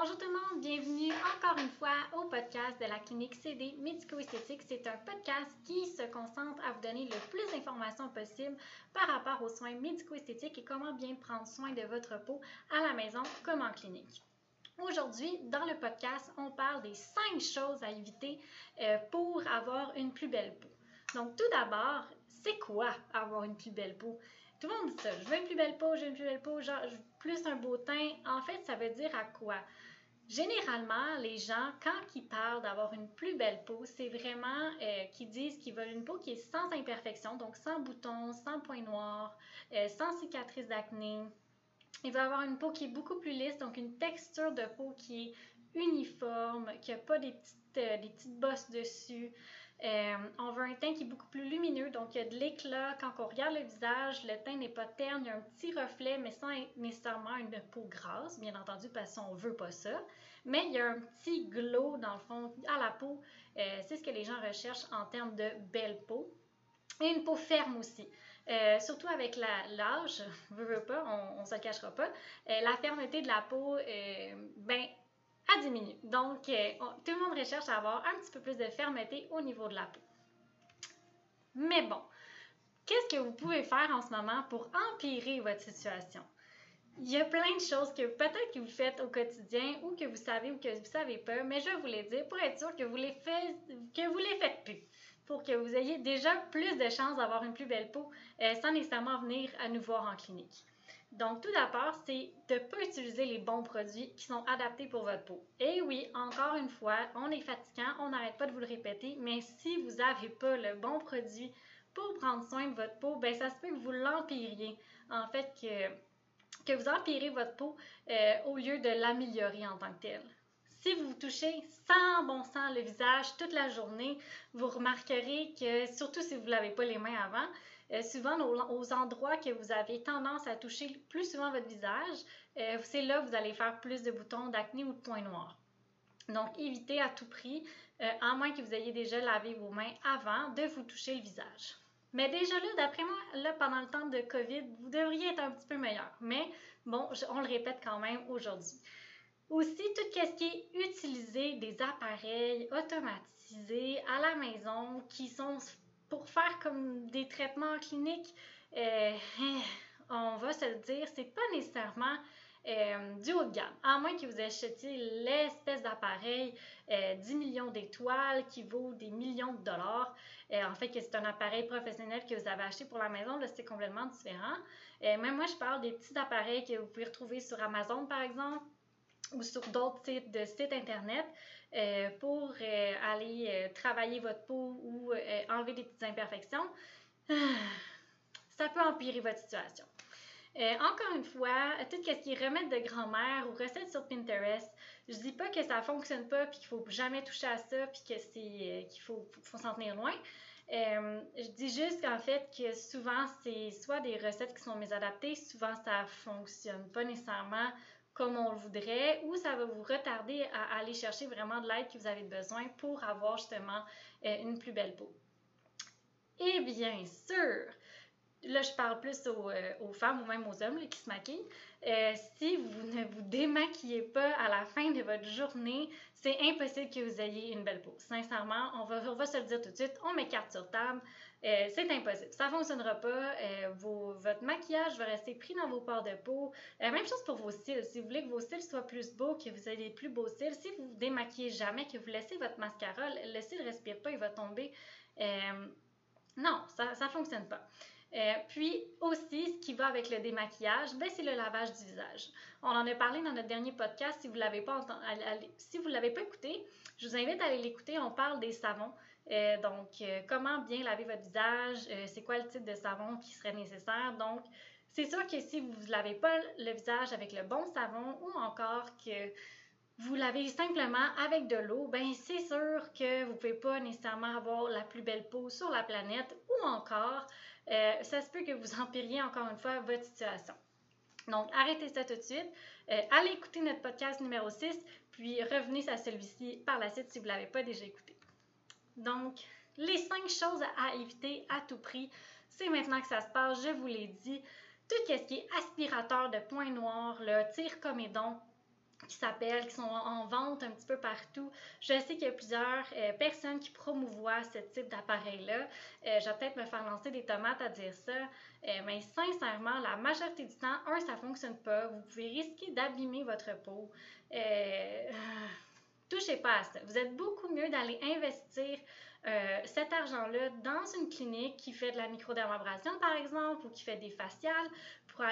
Bonjour tout le monde, bienvenue encore une fois au podcast de la clinique CD Médico-Esthétique. C'est un podcast qui se concentre à vous donner le plus d'informations possible par rapport aux soins médico-esthétiques et comment bien prendre soin de votre peau à la maison comme en clinique. Aujourd'hui, dans le podcast, on parle des cinq choses à éviter euh, pour avoir une plus belle peau. Donc, tout d'abord, c'est quoi avoir une plus belle peau? Tout le monde dit ça. Je veux une plus belle peau, j'ai une plus belle peau, genre, plus un beau teint. En fait, ça veut dire à quoi? Généralement, les gens, quand ils parlent d'avoir une plus belle peau, c'est vraiment euh, qu'ils disent qu'ils veulent une peau qui est sans imperfection, donc sans boutons, sans points noirs, euh, sans cicatrices d'acné. Ils veulent avoir une peau qui est beaucoup plus lisse, donc une texture de peau qui est uniforme, qui n'a pas des petites, euh, des petites bosses dessus. Euh, on veut un teint qui est beaucoup plus lumineux, donc il y a de l'éclat. Quand on regarde le visage, le teint n'est pas terne, il y a un petit reflet, mais sans nécessairement une peau grasse, bien entendu, parce qu'on ne veut pas ça. Mais il y a un petit glow, dans le fond, à la peau. Euh, c'est ce que les gens recherchent en termes de belle peau. Et une peau ferme aussi. Euh, surtout avec l'âge, veut, veut pas, on ne se le cachera pas. la fermeté de la peau, ben, diminuer. Donc, euh, tout le monde recherche à avoir un petit peu plus de fermeté au niveau de la peau. Mais bon, qu'est-ce que vous pouvez faire en ce moment pour empirer votre situation? Il y a plein de choses que peut-être que vous faites au quotidien ou que vous savez ou que vous ne savez pas, mais je vous les dire pour être sûr que vous les faites, que vous les faites plus, pour que vous ayez déjà plus de chances d'avoir une plus belle peau euh, sans nécessairement venir à nous voir en clinique. Donc, tout d'abord, c'est de ne pas utiliser les bons produits qui sont adaptés pour votre peau. Et oui, encore une fois, on est fatigant, on n'arrête pas de vous le répéter, mais si vous n'avez pas le bon produit pour prendre soin de votre peau, ben ça se peut que vous l'empiriez. En fait, que, que vous empirez votre peau euh, au lieu de l'améliorer en tant que telle. Si vous vous touchez sans bon sens le visage toute la journée, vous remarquerez que, surtout si vous ne lavez pas les mains avant, euh, souvent aux, endroits que vous avez tendance à toucher plus souvent votre visage, euh, c'est là que vous allez faire plus de boutons d'acné ou de points noirs. Donc, évitez à tout prix, euh, à moins que vous ayez déjà lavé vos mains avant, de vous toucher le visage. Mais déjà là, d'après moi, là, pendant le temps de COVID, vous devriez être un petit peu meilleur. Mais bon, on le répète quand même aujourd'hui. Aussi, tout ce qui est utiliser des appareils automatisés à la maison qui sont pour faire comme des traitements cliniques, euh, on va se le dire, c'est pas nécessairement euh, du haut de gamme. À moins que vous achetiez l'espèce d'appareil 10 euh, millions d'étoiles qui vaut des millions de dollars. en fait, que c'est un appareil professionnel que vous avez acheté pour la maison, là, c'est complètement différent. même moi, je parle des petits appareils que vous pouvez retrouver sur Amazon, par exemple ou sur d'autres types de sites Internet euh, pour euh, aller euh, travailler votre peau ou enlever des petites imperfections, ça peut empirer votre situation. encore une fois, tout ce qui est remède de grand-mère ou recettes sur Pinterest, je dis pas que ça fonctionne pas puis qu'il faut jamais toucher à ça puis que c'est qu'il faut, faut s'en tenir loin. je dis juste qu'en fait que souvent c'est soit des recettes qui sont mésadaptées, souvent ça fonctionne pas nécessairement comme on le voudrait ou ça va vous retarder à aller chercher vraiment de l'aide que vous avez besoin pour avoir justement euh, une plus belle peau. Et bien sûr, là je parle plus aux, euh, femmes ou même aux hommes qui se maquillent, euh, si vous ne vous démaquillez pas à la fin de votre journée, c'est impossible que vous ayez une belle peau. Sincèrement, on va, on va se le dire tout de suite, on met carte sur table, euh, c'est impossible. Ça ne fonctionnera pas. votre maquillage va rester pris dans vos pores de peau. même chose pour vos cils. Si vous voulez que vos cils soient plus beaux, que vous ayez des plus beaux cils, si vous vous démaquillez jamais, que vous laissez votre mascara, le cil ne respire pas, il va tomber. non, ça ne fonctionne pas. Euh, puis aussi, ce qui va avec le démaquillage, ben, c'est le lavage du visage. On en a parlé dans notre dernier podcast. Si vous ne l'avez pas, si vous l'avez pas écouté, je vous invite à aller l'écouter. On parle des savons. Euh, donc, euh, comment bien laver votre visage, c'est quoi le type de savon qui serait nécessaire. Donc, c'est sûr que si vous ne lavez pas le visage avec le bon savon ou encore que vous lavez simplement avec de l'eau, ben c'est sûr que vous ne pouvez pas nécessairement avoir la plus belle peau sur la planète ou encore euh, ça se peut que vous empiriez encore une fois votre situation. Donc, arrêtez ça tout de suite. Euh, allez écouter notre podcast numéro 6, puis revenez à celui-ci par la suite si vous ne l'avez pas déjà écouté. Donc, les cinq choses à éviter à tout prix, c'est maintenant que ça se passe, je vous l'ai dit. Tout ce qui est aspirateur de points noirs, le tir comédon, qui s'appellent, qui sont en vente un petit peu partout. Je sais qu'il y a plusieurs euh, personnes qui promouvoient ce type d'appareil-là. Euh, je vais peut-être me faire lancer des tomates à dire ça, euh, mais sincèrement, la majorité du temps, un, ça ne fonctionne pas. Vous pouvez risquer d'abîmer votre peau. touchez pas à ça. Vous êtes beaucoup mieux d'aller investir cet argent-là dans une clinique qui fait de la microdermabrasion, par exemple, ou qui fait des faciales, pour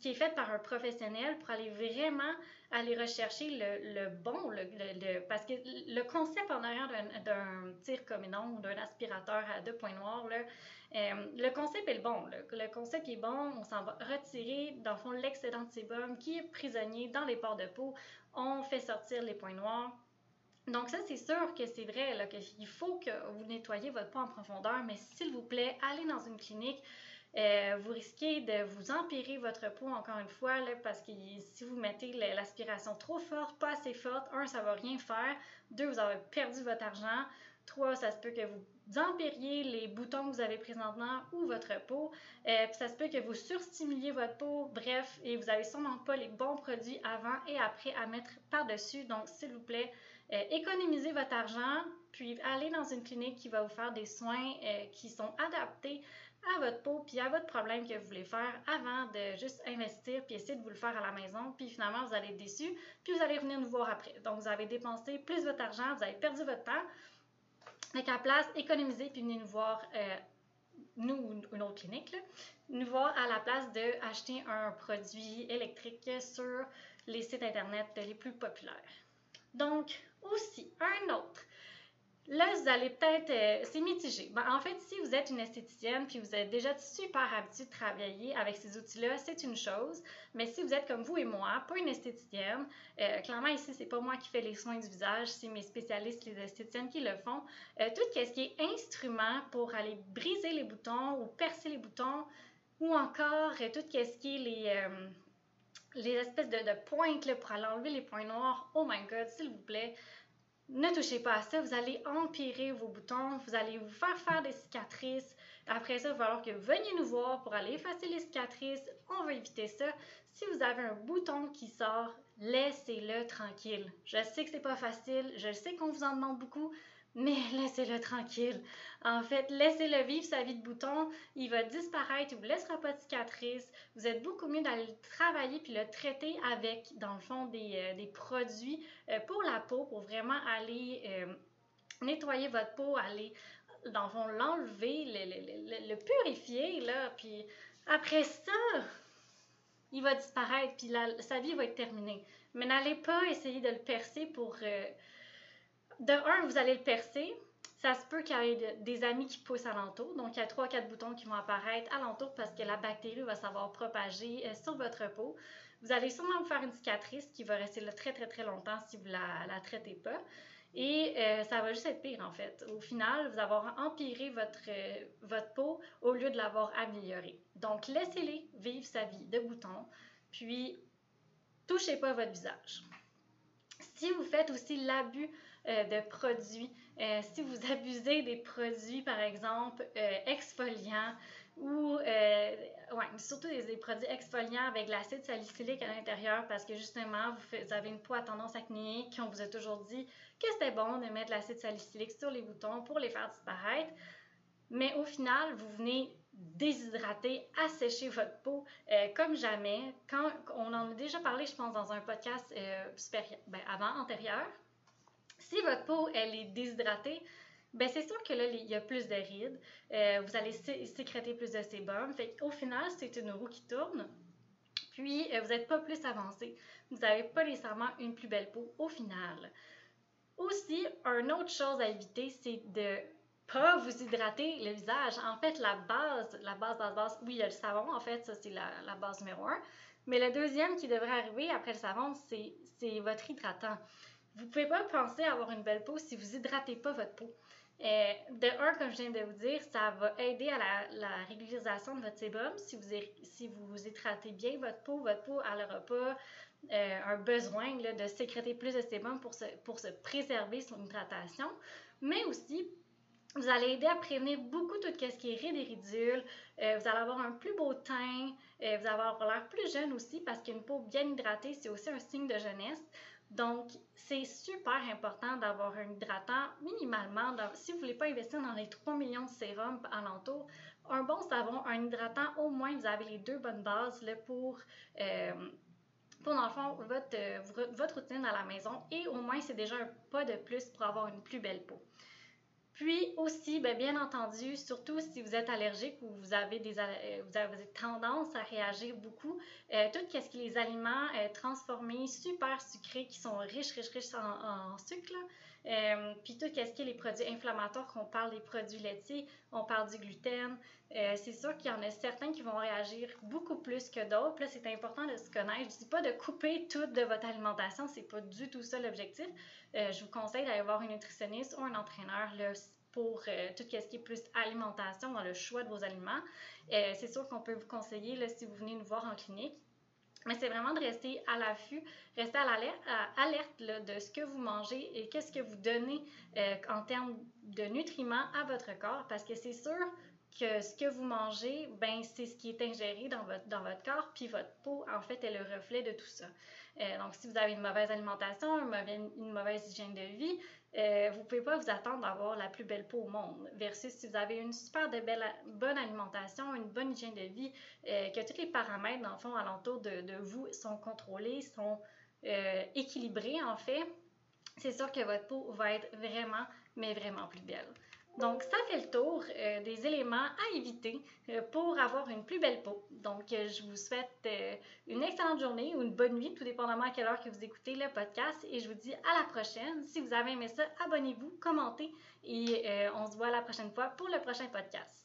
qui est faite par un professionnel pour aller vraiment aller rechercher le, bon, le, parce que le concept en arrière d'un tir comme ou d'un aspirateur à deux points noirs, euh, le concept est le bon. Le, concept est bon, on s'en va retirer, dans le fond, l'excédent de sébum qui est prisonnier dans les pores de peau. On fait sortir les points noirs. Donc ça, c'est sûr que c'est vrai qu'il faut que vous nettoyez votre peau en profondeur, mais s'il vous plaît, allez dans une clinique, euh, vous risquez de vous empirer votre peau encore une fois, parce que si vous mettez l'aspiration trop forte, pas assez forte, un, ça va rien faire. Deux, vous avez perdu votre argent. Trois, ça se peut que vous empiriez les boutons que vous avez présentement ou votre peau. Euh, puis ça se peut que vous surstimuliez votre peau. Bref, et vous n'avez sûrement pas les bons produits avant et après à mettre par-dessus. Donc, s'il vous plaît, euh, économisez votre argent, puis allez dans une clinique qui va vous faire des soins qui sont adaptés à votre peau puis à votre problème que vous voulez faire avant de juste investir puis essayer de vous le faire à la maison. Puis finalement, vous allez être déçu puis vous allez revenir nous voir après. Donc, vous avez dépensé plus votre argent, vous avez perdu votre temps. Donc, à place, économiser puis venir nous voir, euh, nous ou une autre clinique, nous voir à la place d'acheter un produit électrique sur les sites Internet les plus populaires. Donc, aussi, un autre. Là, vous allez peut-être. Euh, c'est mitigé. Ben, en fait, si vous êtes une esthéticienne puis vous êtes déjà super habituée de travailler avec ces outils-là, c'est une chose. Mais si vous êtes comme vous et moi, pas une esthéticienne, euh, clairement ici, c'est pas moi qui fais les soins du visage, c'est mes spécialistes, les esthéticiennes qui le font. Euh, tout ce qui est instrument pour aller briser les boutons ou percer les boutons, ou encore tout ce qui est les les espèces de, de pointes pour aller enlever les points noirs. Oh my god, s'il vous plaît, ne touchez pas à ça, vous allez empirer vos boutons, vous allez vous faire faire des cicatrices. Après ça, il va falloir que vous veniez nous voir pour aller effacer les cicatrices. On va éviter ça. Si vous avez un bouton qui sort, laissez-le tranquille. Je sais que c'est pas facile, je sais qu'on vous en demande beaucoup, mais laissez-le tranquille. En fait, laissez-le vivre sa vie de bouton. Il va disparaître, il vous laissera pas de cicatrice. Vous êtes beaucoup mieux d'aller le travailler puis le traiter avec, dans le fond, des, euh, produits euh, pour la peau, pour vraiment aller euh, nettoyer votre peau, aller, dans le fond, l'enlever, le, le, purifier, là. Puis après ça, il va disparaître, puis sa vie va être terminée. Mais n'allez pas essayer de le percer pour de un, vous allez le percer. Ça se peut qu'il y ait des amis qui poussent alentour. Donc, il y a trois, quatre boutons qui vont apparaître alentour parce que la bactérie va savoir propager euh, sur votre peau. Vous allez sûrement vous faire une cicatrice qui va rester là très, très, très longtemps si vous la, la traitez pas. Et euh, ça va juste être pire, en fait. Au final, vous allez empiré votre, euh, votre peau au lieu de l'avoir améliorée. Donc, laissez-les vivre sa vie de boutons, puis touchez pas votre visage. Si vous faites aussi l'abus euh, de produits. Euh, si vous abusez des produits, par exemple, euh, exfoliants ou surtout des, produits exfoliants avec de l'acide salicylique à l'intérieur parce que justement, vous, avez une peau à tendance acnéique, on vous a toujours dit que c'était bon de mettre de l'acide salicylique sur les boutons pour les faire disparaître. Mais au final, vous venez déshydrater, assécher votre peau comme jamais. Quand on en a déjà parlé, je pense, dans un podcast ben, avant, antérieur, si votre peau, elle est déshydratée, ben c'est sûr que là, il y a plus de rides. Euh, vous allez sécréter plus de sébum. Au final, c'est une roue qui tourne. Puis, euh, vous n'êtes pas plus avancé. Vous n'avez pas nécessairement une plus belle peau au final. Aussi, une autre chose à éviter, c'est de pas vous hydrater le visage. En fait, la base, la base, base, base, oui, il y a le savon, en fait, ça c'est la, la, base numéro un. Mais le deuxième qui devrait arriver après le savon, c'est votre hydratant. Vous pouvez pas penser avoir une belle peau si vous n'hydratez pas votre peau. Euh, de un, comme je viens de vous dire, ça va aider à la, régulisation de votre sébum. Si vous, si vous hydratez bien votre peau, votre peau n'aura pas euh, un besoin de sécréter plus de sébum pour se, pour se préserver son hydratation. Mais aussi, Vous allez aider à prévenir beaucoup tout ce qui est rides et ridules. Euh, vous allez avoir un plus beau teint. Euh, vous allez avoir l'air plus jeune aussi parce qu'une peau bien hydratée, c'est aussi un signe de jeunesse. Donc, c'est super important d'avoir un hydratant minimalement. si vous ne voulez pas investir dans les 3 millions de sérums alentour, un bon savon, un hydratant, au moins vous avez les deux bonnes bases là, pour, euh, pour, dans le fond, votre, votre routine à la maison. Et au moins, c'est déjà un pas de plus pour avoir une plus belle peau. Puis aussi, bien, bien, entendu, surtout si vous êtes allergique ou vous avez des euh, vous avez tendance à réagir beaucoup, euh, tout ce qui les aliments euh, transformés, super sucrés, qui sont riches, riches, riches en, sucre, euh, puis tout ce qui est les produits inflammatoires, qu'on parle des produits laitiers, on parle du gluten. c'est sûr qu'il y en a certains qui vont réagir beaucoup plus que d'autres. Là, c'est important de se connaître. Je ne dis pas de couper tout de votre alimentation, c'est pas du tout ça l'objectif. je vous conseille d'aller voir une nutritionniste ou un entraîneur là, pour euh, tout ce qui est plus alimentation dans le choix de vos aliments. Euh, c'est sûr qu'on peut vous conseiller là, si vous venez nous voir en clinique. Mais c'est vraiment de rester à l'affût, rester à l'alerte de ce que vous mangez et qu'est-ce que vous donnez euh, en termes de nutriments à votre corps. Parce que c'est sûr que ce que vous mangez, ben, c'est ce qui est ingéré dans votre, dans votre corps, puis votre peau, en fait, est le reflet de tout ça. donc, si vous avez une mauvaise alimentation, une mauvaise, hygiène de vie, euh, vous ne pouvez pas vous attendre d'avoir la plus belle peau au monde. Versus si vous avez une super belle, bonne alimentation, une bonne hygiène de vie, euh, que tous les paramètres, dans le fond, alentour de, de vous sont contrôlés, sont euh, équilibrés, en fait, c'est sûr que votre peau va être vraiment, mais vraiment plus belle. Donc, ça fait le tour euh, des éléments à éviter euh, pour avoir une plus belle peau. Donc, euh, je vous souhaite une excellente journée ou une bonne nuit, tout dépendamment à quelle heure que vous écoutez le podcast. Et je vous dis à la prochaine. Si vous avez aimé ça, abonnez-vous, commentez et on se voit la prochaine fois pour le prochain podcast.